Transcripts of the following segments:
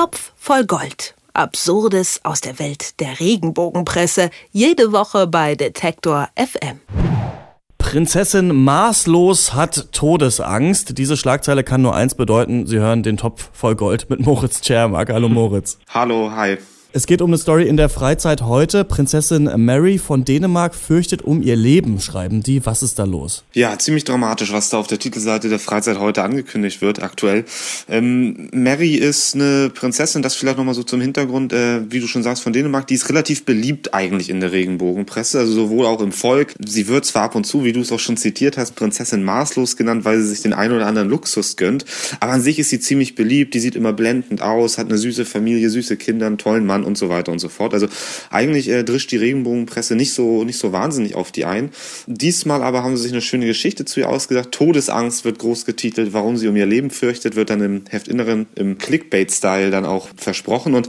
Topf voll Gold. Absurdes aus der Welt der Regenbogenpresse. Jede Woche bei Detektor FM. Prinzessin maßlos hat Todesangst. Diese Schlagzeile kann nur eins bedeuten. Sie hören den Topf voll Gold mit Moritz Czermak. Hallo Moritz. Hallo, hi. Es geht um eine Story in der Freizeit heute. Prinzessin Mary von Dänemark fürchtet um ihr Leben, schreiben die. Was ist da los? Ja, ziemlich dramatisch, was da auf der Titelseite der Freizeit heute angekündigt wird, aktuell. Ähm, Mary ist eine Prinzessin, das vielleicht nochmal so zum Hintergrund, äh, wie du schon sagst, von Dänemark. Die ist relativ beliebt eigentlich in der Regenbogenpresse, also sowohl auch im Volk. Sie wird zwar ab und zu, wie du es auch schon zitiert hast, Prinzessin maßlos genannt, weil sie sich den einen oder anderen Luxus gönnt. Aber an sich ist sie ziemlich beliebt, die sieht immer blendend aus, hat eine süße Familie, süße Kinder, einen tollen Mann und so weiter und so fort. Also eigentlich äh, drischt die Regenbogenpresse nicht so, nicht so wahnsinnig auf die ein. Diesmal aber haben sie sich eine schöne Geschichte zu ihr ausgedacht. Todesangst wird groß getitelt, warum sie um ihr Leben fürchtet, wird dann im Heftinneren im Clickbait-Style dann auch versprochen. Und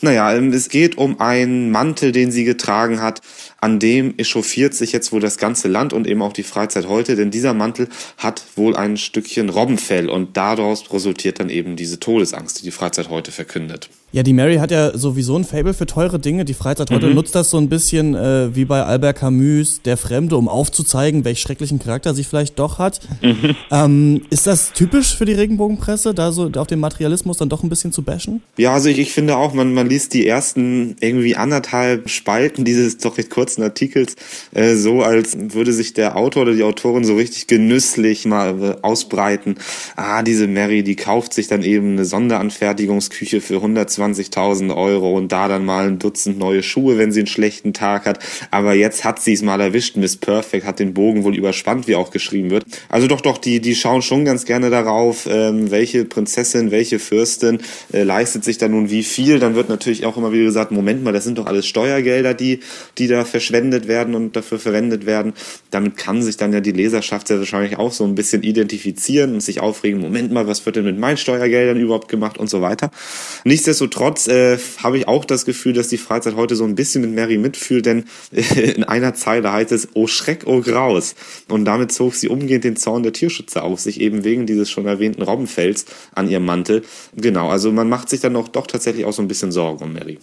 naja, ähm, es geht um einen Mantel, den sie getragen hat, an dem echauffiert sich jetzt wohl das ganze Land und eben auch die Freizeit heute, denn dieser Mantel hat wohl ein Stückchen Robbenfell und daraus resultiert dann eben diese Todesangst, die die Freizeit heute verkündet. Ja, die Mary hat ja sowieso ein Fable für teure Dinge. Die Freizeit heute mhm. nutzt das so ein bisschen äh, wie bei Albert Camus, der Fremde, um aufzuzeigen, welch schrecklichen Charakter sie vielleicht doch hat. Mhm. Ähm, ist das typisch für die Regenbogenpresse, da so auf den Materialismus dann doch ein bisschen zu bashen? Ja, also ich, ich finde auch, man, man liest die ersten irgendwie anderthalb Spalten dieses doch recht kurzen Artikels äh, so, als würde sich der Autor oder die Autorin so richtig genüsslich mal äh, ausbreiten. Ah, diese Mary, die kauft sich dann eben eine Sonderanfertigungsküche für 120 20.000 Euro und da dann mal ein Dutzend neue Schuhe, wenn sie einen schlechten Tag hat. Aber jetzt hat sie es mal erwischt. Miss Perfect hat den Bogen wohl überspannt, wie auch geschrieben wird. Also doch, doch, die, die schauen schon ganz gerne darauf, ähm, welche Prinzessin, welche Fürstin äh, leistet sich da nun wie viel. Dann wird natürlich auch immer wieder gesagt, Moment mal, das sind doch alles Steuergelder, die, die da verschwendet werden und dafür verwendet werden. Damit kann sich dann ja die Leserschaft sehr wahrscheinlich auch so ein bisschen identifizieren und sich aufregen, Moment mal, was wird denn mit meinen Steuergeldern überhaupt gemacht und so weiter. Nichtsdestotrotz äh, habe ich auch das Gefühl, dass die Freizeit heute so ein bisschen mit Mary mitfühlt, denn äh, in einer Zeile heißt es, oh Schreck, oh Graus. Und damit zog sie umgehend den Zorn der Tierschützer auf sich, eben wegen dieses schon erwähnten Robbenfells an ihrem Mantel. Genau, also man macht sich dann auch doch tatsächlich auch so ein bisschen Sorgen um Mary.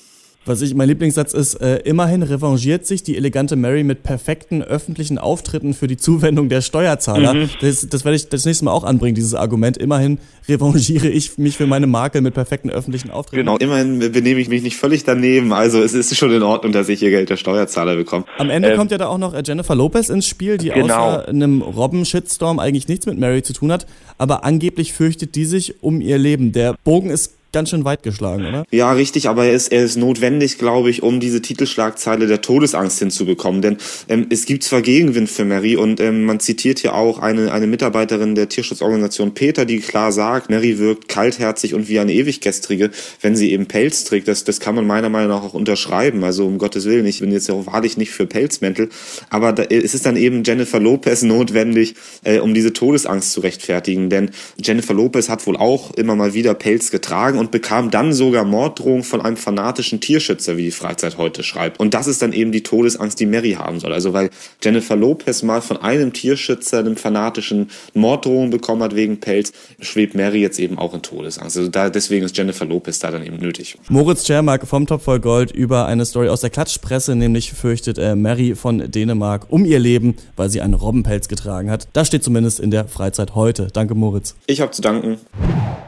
Was ich, mein Lieblingssatz ist, äh, immerhin revanchiert sich die elegante Mary mit perfekten öffentlichen Auftritten für die Zuwendung der Steuerzahler. Mhm. Das, das werde ich das nächste Mal auch anbringen, dieses Argument. Immerhin revanchiere ich mich für meine Marke mit perfekten öffentlichen Auftritten. Genau, immerhin benehme ich mich nicht völlig daneben. Also es ist schon in Ordnung, dass ich hier Geld der Steuerzahler bekomme. Am Ende ähm, kommt ja da auch noch äh, Jennifer Lopez ins Spiel, die genau. außer einem Robben-Shitstorm eigentlich nichts mit Mary zu tun hat. Aber angeblich fürchtet die sich um ihr Leben. Der Bogen ist ganz schön weit geschlagen, oder? Ja, richtig, aber er ist, er ist notwendig, glaube ich, um diese Titelschlagzeile der Todesangst hinzubekommen. Denn ähm, es gibt zwar Gegenwind für Mary und ähm, man zitiert hier auch eine, eine Mitarbeiterin der Tierschutzorganisation Peter, die klar sagt, Mary wirkt kaltherzig und wie eine Ewiggestrige, wenn sie eben Pelz trägt. Das, das kann man meiner Meinung nach auch unterschreiben. Also um Gottes Willen, ich bin jetzt ja wahrlich nicht für Pelzmäntel, aber da, es ist dann eben Jennifer Lopez notwendig, äh, um diese Todesangst zu rechtfertigen. Denn Jennifer Lopez hat wohl auch immer mal wieder Pelz getragen und bekam dann sogar Morddrohung von einem fanatischen Tierschützer, wie die Freizeit heute schreibt. Und das ist dann eben die Todesangst, die Mary haben soll. Also weil Jennifer Lopez mal von einem Tierschützer, einem fanatischen Morddrohung bekommen hat wegen Pelz, schwebt Mary jetzt eben auch in Todesangst. Also da, deswegen ist Jennifer Lopez da dann eben nötig. Moritz Schermark vom Top voll Gold über eine Story aus der Klatschpresse, nämlich fürchtet äh, Mary von Dänemark um ihr Leben, weil sie einen Robbenpelz getragen hat. Das steht zumindest in der Freizeit heute. Danke, Moritz. Ich habe zu danken.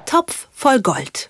Topf voll Gold.